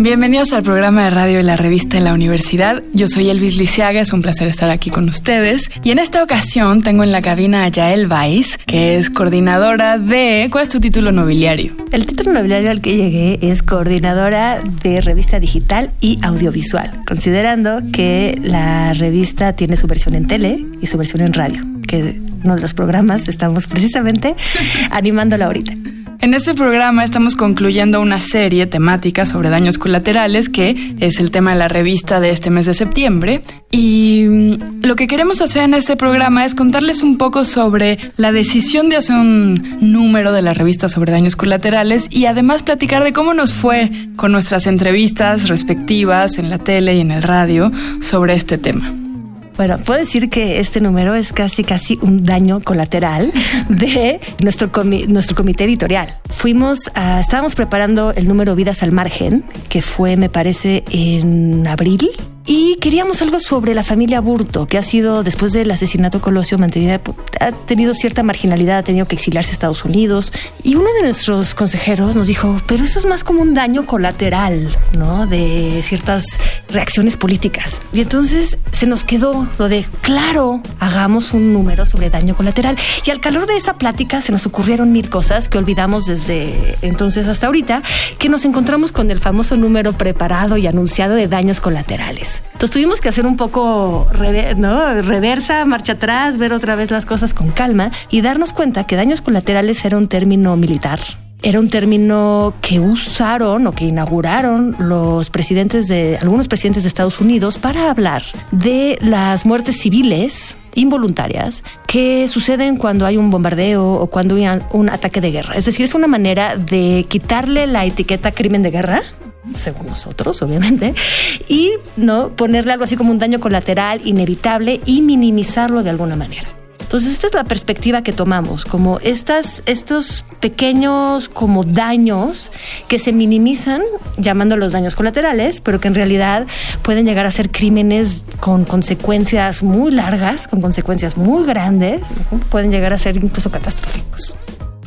Bienvenidos al programa de radio de la revista de la universidad. Yo soy Elvis Lisiaga, es un placer estar aquí con ustedes. Y en esta ocasión tengo en la cabina a Yael Weiss, que es coordinadora de... ¿Cuál es tu título nobiliario? El título nobiliario al que llegué es coordinadora de revista digital y audiovisual, considerando que la revista tiene su versión en tele y su versión en radio, que uno de los programas estamos precisamente animándola ahorita. En este programa estamos concluyendo una serie temática sobre daños colaterales, que es el tema de la revista de este mes de septiembre. Y mm, lo que queremos hacer en este programa es contarles un poco sobre la decisión de hacer un número de la revista sobre daños colaterales y además platicar de cómo nos fue con nuestras entrevistas respectivas en la tele y en el radio sobre este tema. Bueno, puedo decir que este número es casi casi un daño colateral de nuestro, nuestro comité editorial. Fuimos a, estábamos preparando el número Vidas al Margen, que fue, me parece, en abril y queríamos algo sobre la familia Burto, que ha sido, después del asesinato Colosio, mantenida, ha tenido cierta marginalidad, ha tenido que exiliarse a Estados Unidos. Y uno de nuestros consejeros nos dijo, pero eso es más como un daño colateral, ¿no? De ciertas reacciones políticas. Y entonces se nos quedó lo de, claro, hagamos un número sobre daño colateral. Y al calor de esa plática se nos ocurrieron mil cosas que olvidamos desde entonces hasta ahorita, que nos encontramos con el famoso número preparado y anunciado de daños colaterales. Entonces tuvimos que hacer un poco reversa, marcha atrás, ver otra vez las cosas con calma y darnos cuenta que daños colaterales era un término militar era un término que usaron o que inauguraron los presidentes de algunos presidentes de Estados Unidos para hablar de las muertes civiles involuntarias que suceden cuando hay un bombardeo o cuando hay un ataque de guerra. Es decir, es una manera de quitarle la etiqueta crimen de guerra según nosotros, obviamente, y no ponerle algo así como un daño colateral inevitable y minimizarlo de alguna manera. Entonces, esta es la perspectiva que tomamos, como estas, estos pequeños como daños que se minimizan llamando los daños colaterales, pero que en realidad pueden llegar a ser crímenes con consecuencias muy largas, con consecuencias muy grandes, pueden llegar a ser incluso catastróficos.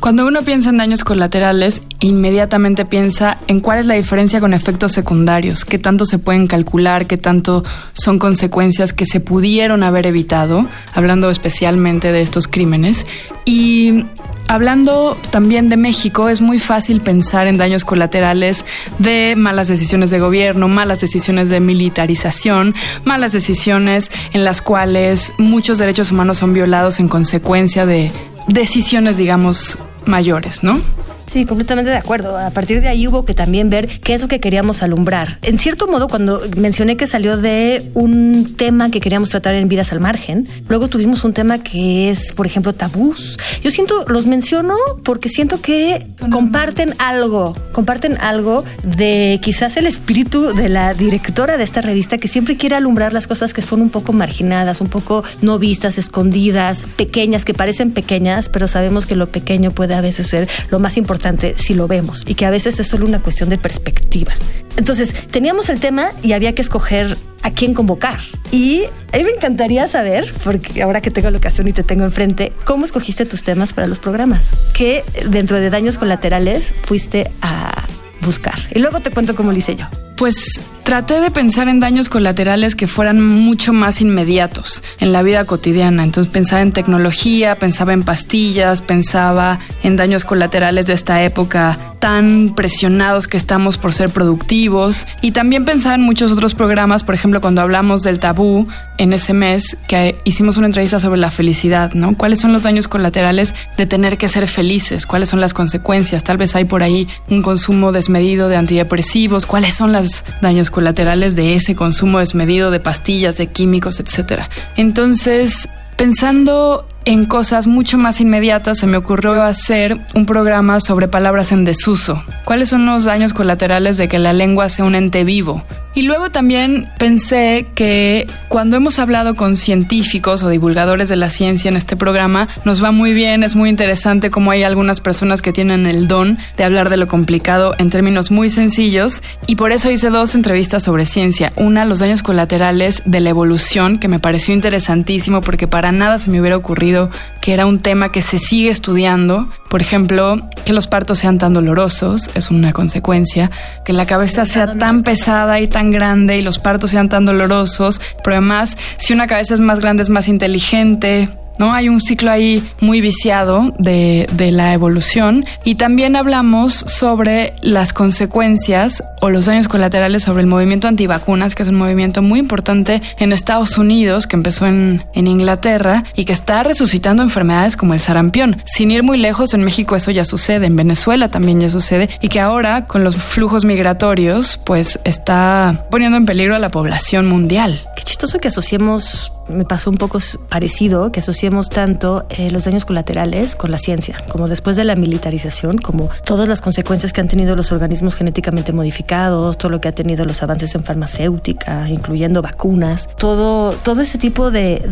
Cuando uno piensa en daños colaterales, inmediatamente piensa en cuál es la diferencia con efectos secundarios, qué tanto se pueden calcular, qué tanto son consecuencias que se pudieron haber evitado, hablando especialmente de estos crímenes. Y Hablando también de México, es muy fácil pensar en daños colaterales de malas decisiones de gobierno, malas decisiones de militarización, malas decisiones en las cuales muchos derechos humanos son violados en consecuencia de decisiones, digamos, mayores, ¿no? Sí, completamente de acuerdo. A partir de ahí hubo que también ver qué es lo que queríamos alumbrar. En cierto modo, cuando mencioné que salió de un tema que queríamos tratar en Vidas al Margen, luego tuvimos un tema que es, por ejemplo, tabús. Yo siento, los menciono porque siento que comparten algo, comparten algo de quizás el espíritu de la directora de esta revista que siempre quiere alumbrar las cosas que son un poco marginadas, un poco no vistas, escondidas, pequeñas, que parecen pequeñas, pero sabemos que lo pequeño puede a veces ser lo más importante si lo vemos y que a veces es solo una cuestión de perspectiva. Entonces, teníamos el tema y había que escoger a quién convocar. Y a me encantaría saber, porque ahora que tengo la ocasión y te tengo enfrente, cómo escogiste tus temas para los programas. ¿Qué dentro de daños colaterales fuiste a buscar? Y luego te cuento cómo lo hice yo. Pues traté de pensar en daños colaterales que fueran mucho más inmediatos en la vida cotidiana. Entonces pensaba en tecnología, pensaba en pastillas, pensaba en daños colaterales de esta época tan presionados que estamos por ser productivos y también pensaba en muchos otros programas, por ejemplo, cuando hablamos del tabú en ese mes que hicimos una entrevista sobre la felicidad, ¿no? ¿Cuáles son los daños colaterales de tener que ser felices? ¿Cuáles son las consecuencias? Tal vez hay por ahí un consumo desmedido de antidepresivos, ¿cuáles son los daños colaterales de ese consumo desmedido de pastillas, de químicos, etcétera. Entonces, pensando en cosas mucho más inmediatas, se me ocurrió hacer un programa sobre palabras en desuso. ¿Cuáles son los daños colaterales de que la lengua sea un ente vivo? Y luego también pensé que cuando hemos hablado con científicos o divulgadores de la ciencia en este programa, nos va muy bien, es muy interesante cómo hay algunas personas que tienen el don de hablar de lo complicado en términos muy sencillos y por eso hice dos entrevistas sobre ciencia. Una, los daños colaterales de la evolución, que me pareció interesantísimo porque para nada se me hubiera ocurrido que era un tema que se sigue estudiando. Por ejemplo, que los partos sean tan dolorosos es una consecuencia, que la cabeza sea tan pesada y tan grande y los partos sean tan dolorosos, pero además si una cabeza es más grande es más inteligente, ¿no? Hay un ciclo ahí muy viciado de, de, la evolución y también hablamos sobre las consecuencias o los daños colaterales sobre el movimiento antivacunas, que es un movimiento muy importante en Estados Unidos, que empezó en, en Inglaterra y que está resucitando enfermedades como el sarampión. Sin ir muy lejos, en México eso ya sucede, en Venezuela también ya sucede y que ahora con los flujos migratorios pues está poniendo en peligro a la población mundial. Qué chistoso que asociemos me pasó un poco parecido, que asociemos tanto eh, los daños colaterales con la ciencia, como después de la militarización, como todas las consecuencias que han tenido los organismos genéticamente modificados, todo lo que ha tenido los avances en farmacéutica, incluyendo vacunas, todo, todo ese tipo de,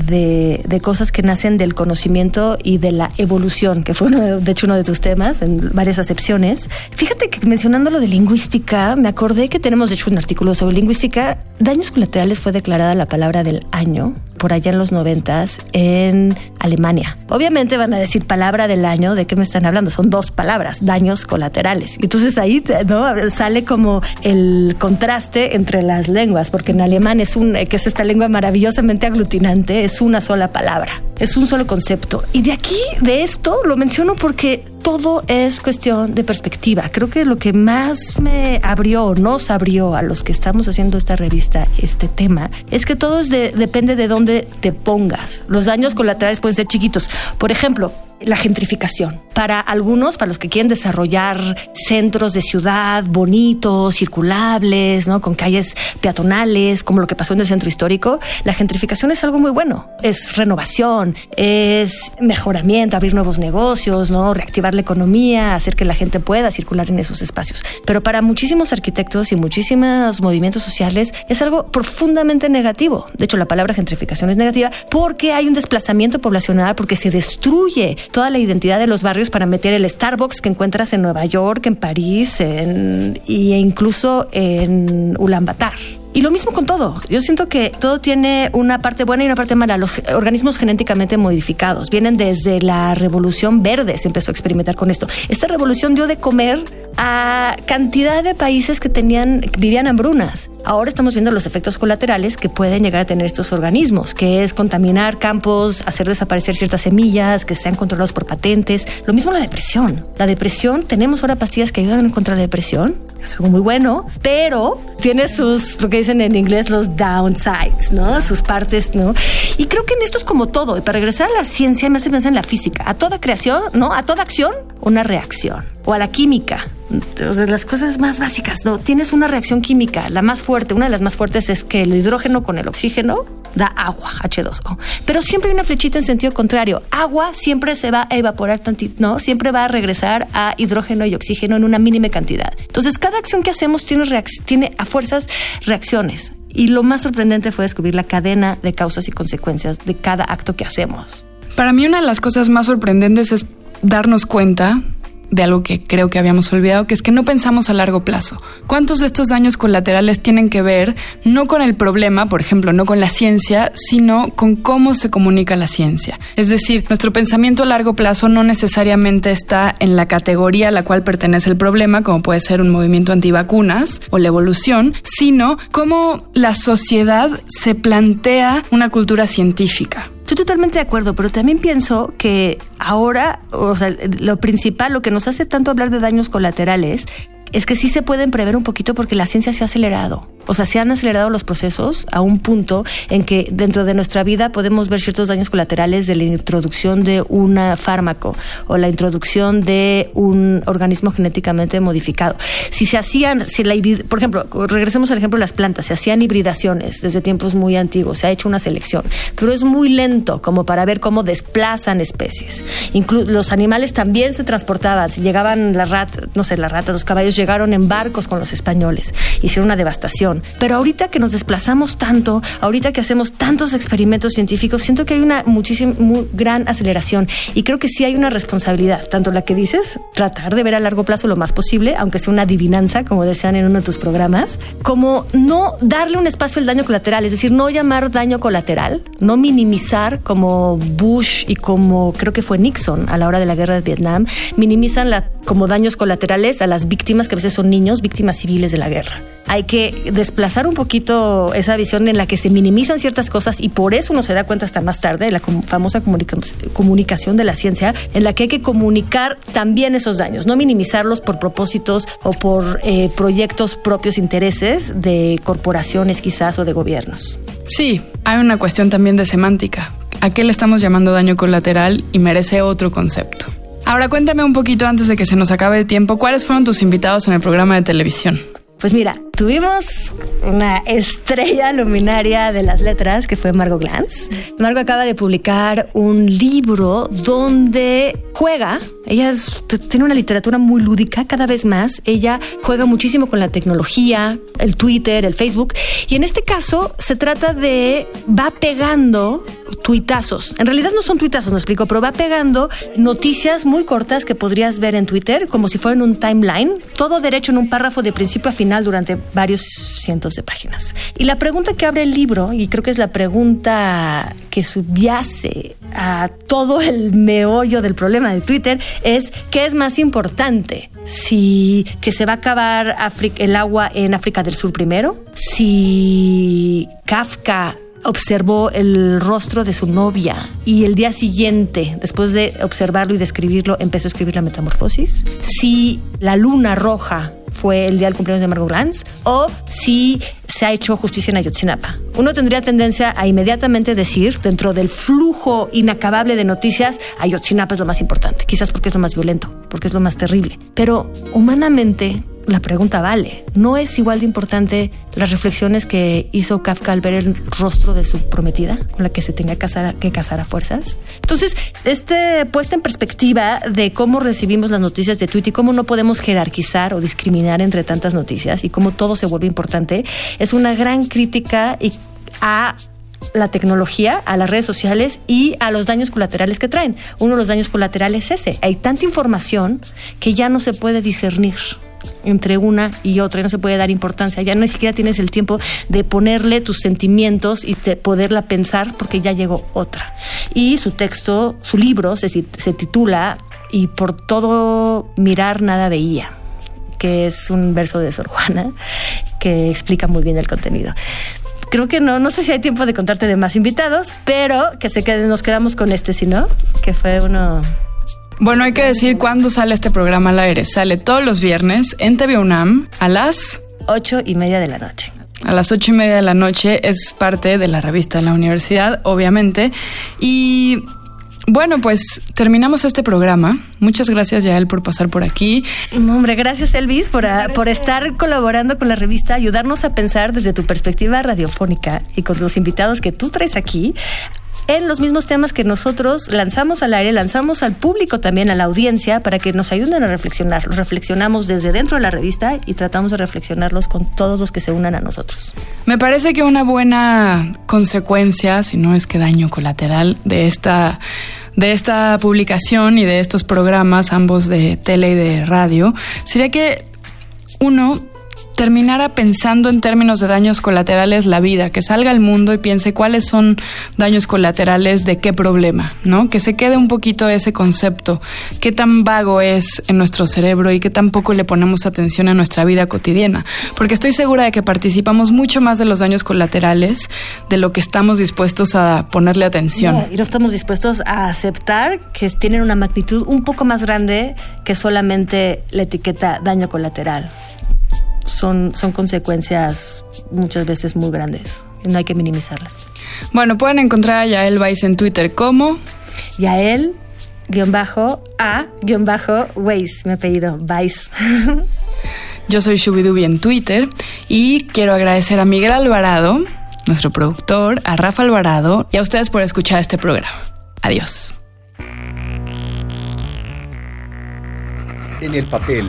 de, cosas que nacen del conocimiento y de la evolución, que fue de hecho uno de tus temas en varias acepciones. Fíjate que mencionando lo de lingüística, me acordé que tenemos de hecho un artículo sobre lingüística. Daños colaterales fue declarada la palabra del año por allá en los noventas en Alemania. Obviamente van a decir palabra del año, ¿de qué me están hablando? Son dos palabras, daños colaterales. Entonces ahí ¿no? sale como el contraste entre las lenguas, porque en alemán es un, que es esta lengua maravillosamente aglutinante, es una sola palabra, es un solo concepto. Y de aquí, de esto, lo menciono porque todo es cuestión de perspectiva. Creo que lo que más me abrió, nos abrió a los que estamos haciendo esta revista, este tema, es que todo es de, depende de dónde te pongas. Los daños colaterales pueden ser chiquitos. Por ejemplo, la gentrificación. Para algunos, para los que quieren desarrollar centros de ciudad bonitos, circulables, ¿no? con calles peatonales, como lo que pasó en el centro histórico, la gentrificación es algo muy bueno. Es renovación, es mejoramiento, abrir nuevos negocios, ¿no? reactivar la economía, hacer que la gente pueda circular en esos espacios. Pero para muchísimos arquitectos y muchísimos movimientos sociales es algo profundamente negativo. De hecho, la palabra gentrificación es negativa porque hay un desplazamiento poblacional, porque se destruye toda la identidad de los barrios para meter el Starbucks que encuentras en Nueva York, en París en, e incluso en Ulaanbaatar. Y lo mismo con todo. Yo siento que todo tiene una parte buena y una parte mala. Los organismos genéticamente modificados vienen desde la revolución verde, se empezó a experimentar con esto. Esta revolución dio de comer a cantidad de países que tenían, vivían hambrunas. Ahora estamos viendo los efectos colaterales que pueden llegar a tener estos organismos, que es contaminar campos, hacer desaparecer ciertas semillas, que sean controlados por patentes. Lo mismo la depresión. La depresión, tenemos ahora pastillas que ayudan contra la depresión, es algo muy bueno, pero tiene sus, lo que dicen en inglés, los downsides, ¿no? Sus partes, ¿no? Y creo que en esto es como todo. Y para regresar a la ciencia, me hace pensar en la física. A toda creación, ¿no? A toda acción, una reacción. O a la química. Las cosas más básicas, ¿no? Tienes una reacción química, la más fuerte, una de las más fuertes es que el hidrógeno con el oxígeno da agua, H2O. Pero siempre hay una flechita en sentido contrario. Agua siempre se va a evaporar ¿no? Siempre va a regresar a hidrógeno y oxígeno en una mínima cantidad. Entonces, cada acción que hacemos tiene, tiene a fuerzas reacciones. Y lo más sorprendente fue descubrir la cadena de causas y consecuencias de cada acto que hacemos. Para mí una de las cosas más sorprendentes es darnos cuenta de algo que creo que habíamos olvidado, que es que no pensamos a largo plazo. ¿Cuántos de estos daños colaterales tienen que ver no con el problema, por ejemplo, no con la ciencia, sino con cómo se comunica la ciencia? Es decir, nuestro pensamiento a largo plazo no necesariamente está en la categoría a la cual pertenece el problema, como puede ser un movimiento antivacunas o la evolución, sino cómo la sociedad se plantea una cultura científica. Estoy totalmente de acuerdo, pero también pienso que ahora, o sea, lo principal, lo que nos hace tanto hablar de daños colaterales, es que sí se pueden prever un poquito porque la ciencia se ha acelerado. O sea, se han acelerado los procesos a un punto en que dentro de nuestra vida podemos ver ciertos daños colaterales de la introducción de un fármaco o la introducción de un organismo genéticamente modificado. Si se hacían, si la por ejemplo, regresemos al ejemplo de las plantas, se hacían hibridaciones desde tiempos muy antiguos, se ha hecho una selección, pero es muy lento como para ver cómo desplazan especies. Incluso los animales también se transportaban, si llegaban las ratas, no sé, las ratas, los caballos llegaron en barcos con los españoles, hicieron una devastación Pero ahorita que nos desplazamos tanto, ahorita que hacemos tantos experimentos científicos, siento que hay una muchísima, muy gran aceleración. Y creo que sí hay una responsabilidad, tanto la que dices, tratar de ver a largo plazo lo más posible, aunque sea una adivinanza, como decían en uno de tus programas, como no darle un espacio al daño colateral, es decir, no llamar daño colateral, no minimizar como Bush y como creo que fue Nixon a la hora de la guerra de Vietnam, minimizan la, como daños colaterales a las víctimas que a veces son niños, víctimas civiles de la guerra hay que desplazar un poquito esa visión en la que se minimizan ciertas cosas y por eso uno se da cuenta hasta más tarde de la famosa comunicación de la ciencia, en la que hay que comunicar también esos daños, no minimizarlos por propósitos o por eh, proyectos propios intereses de corporaciones quizás o de gobiernos. Sí, hay una cuestión también de semántica. ¿A qué le estamos llamando daño colateral y merece otro concepto? Ahora cuéntame un poquito antes de que se nos acabe el tiempo, ¿cuáles fueron tus invitados en el programa de televisión? Pues mira, tuvimos una estrella luminaria de las letras que fue Margot Glantz. Margot acaba de publicar un libro donde juega, ella tiene una literatura muy lúdica cada vez más, ella juega muchísimo con la tecnología, el Twitter, el Facebook, y en este caso se trata de, va pegando tuitazos. En realidad no son tuitazos, no explico, pero va pegando noticias muy cortas que podrías ver en Twitter, como si fueran un timeline, todo derecho en un párrafo de principio a final durante varios cientos de páginas. Y la pregunta que abre el libro, y creo que es la pregunta que subyace a todo el meollo del problema de Twitter, es ¿qué es más importante? Si que se va a acabar el agua en África del Sur primero, si Kafka observó el rostro de su novia y el día siguiente, después de observarlo y describirlo, empezó a escribir la metamorfosis. Si la luna roja fue el día del cumpleaños de Margot Glantz o si se ha hecho justicia en Ayotzinapa. Uno tendría tendencia a inmediatamente decir, dentro del flujo inacabable de noticias, Ayotzinapa es lo más importante, quizás porque es lo más violento, porque es lo más terrible. Pero humanamente la pregunta vale. ¿No es igual de importante las reflexiones que hizo Kafka al ver el rostro de su prometida, con la que se tenía que casar, que casar a fuerzas? Entonces, este puesta en perspectiva de cómo recibimos las noticias de Twitter y cómo no podemos jerarquizar o discriminar entre tantas noticias y cómo todo se vuelve importante, es una gran crítica a la tecnología, a las redes sociales y a los daños colaterales que traen. Uno de los daños colaterales es ese. Hay tanta información que ya no se puede discernir entre una y otra y no se puede dar importancia. Ya ni siquiera tienes el tiempo de ponerle tus sentimientos y de poderla pensar porque ya llegó otra. Y su texto, su libro se, se titula Y por todo mirar nada veía que es un verso de Sor Juana que explica muy bien el contenido creo que no, no sé si hay tiempo de contarte de más invitados, pero que se queden, nos quedamos con este, si no, que fue uno bueno, hay que decir cuándo sale este programa al aire. Sale todos los viernes en TV UNAM a las ocho y media de la noche. A las ocho y media de la noche es parte de la revista de la universidad, obviamente. Y bueno, pues terminamos este programa. Muchas gracias, Yael, por pasar por aquí. hombre, gracias, Elvis, por, por estar colaborando con la revista, ayudarnos a pensar desde tu perspectiva radiofónica y con los invitados que tú traes aquí en los mismos temas que nosotros lanzamos al aire, lanzamos al público también, a la audiencia, para que nos ayuden a reflexionar. Los reflexionamos desde dentro de la revista y tratamos de reflexionarlos con todos los que se unan a nosotros. Me parece que una buena consecuencia, si no es que daño colateral, de esta de esta publicación y de estos programas, ambos de tele y de radio, sería que uno terminara pensando en términos de daños colaterales la vida, que salga al mundo y piense cuáles son daños colaterales de qué problema, ¿no? Que se quede un poquito ese concepto, qué tan vago es en nuestro cerebro y qué tan poco le ponemos atención a nuestra vida cotidiana, porque estoy segura de que participamos mucho más de los daños colaterales de lo que estamos dispuestos a ponerle atención. y no estamos dispuestos a aceptar que tienen una magnitud un poco más grande que solamente la etiqueta daño colateral son, son consecuencias muchas veces muy grandes y no hay que minimizarlas. Bueno, pueden encontrar a Yael Weiss en Twitter como Yael guion bajo a guion bajo Weiss, mi apellido, Weiss. Yo soy Shubidubi en Twitter y quiero agradecer a Miguel Alvarado, nuestro productor, a Rafa Alvarado y a ustedes por escuchar este programa. Adiós. En el papel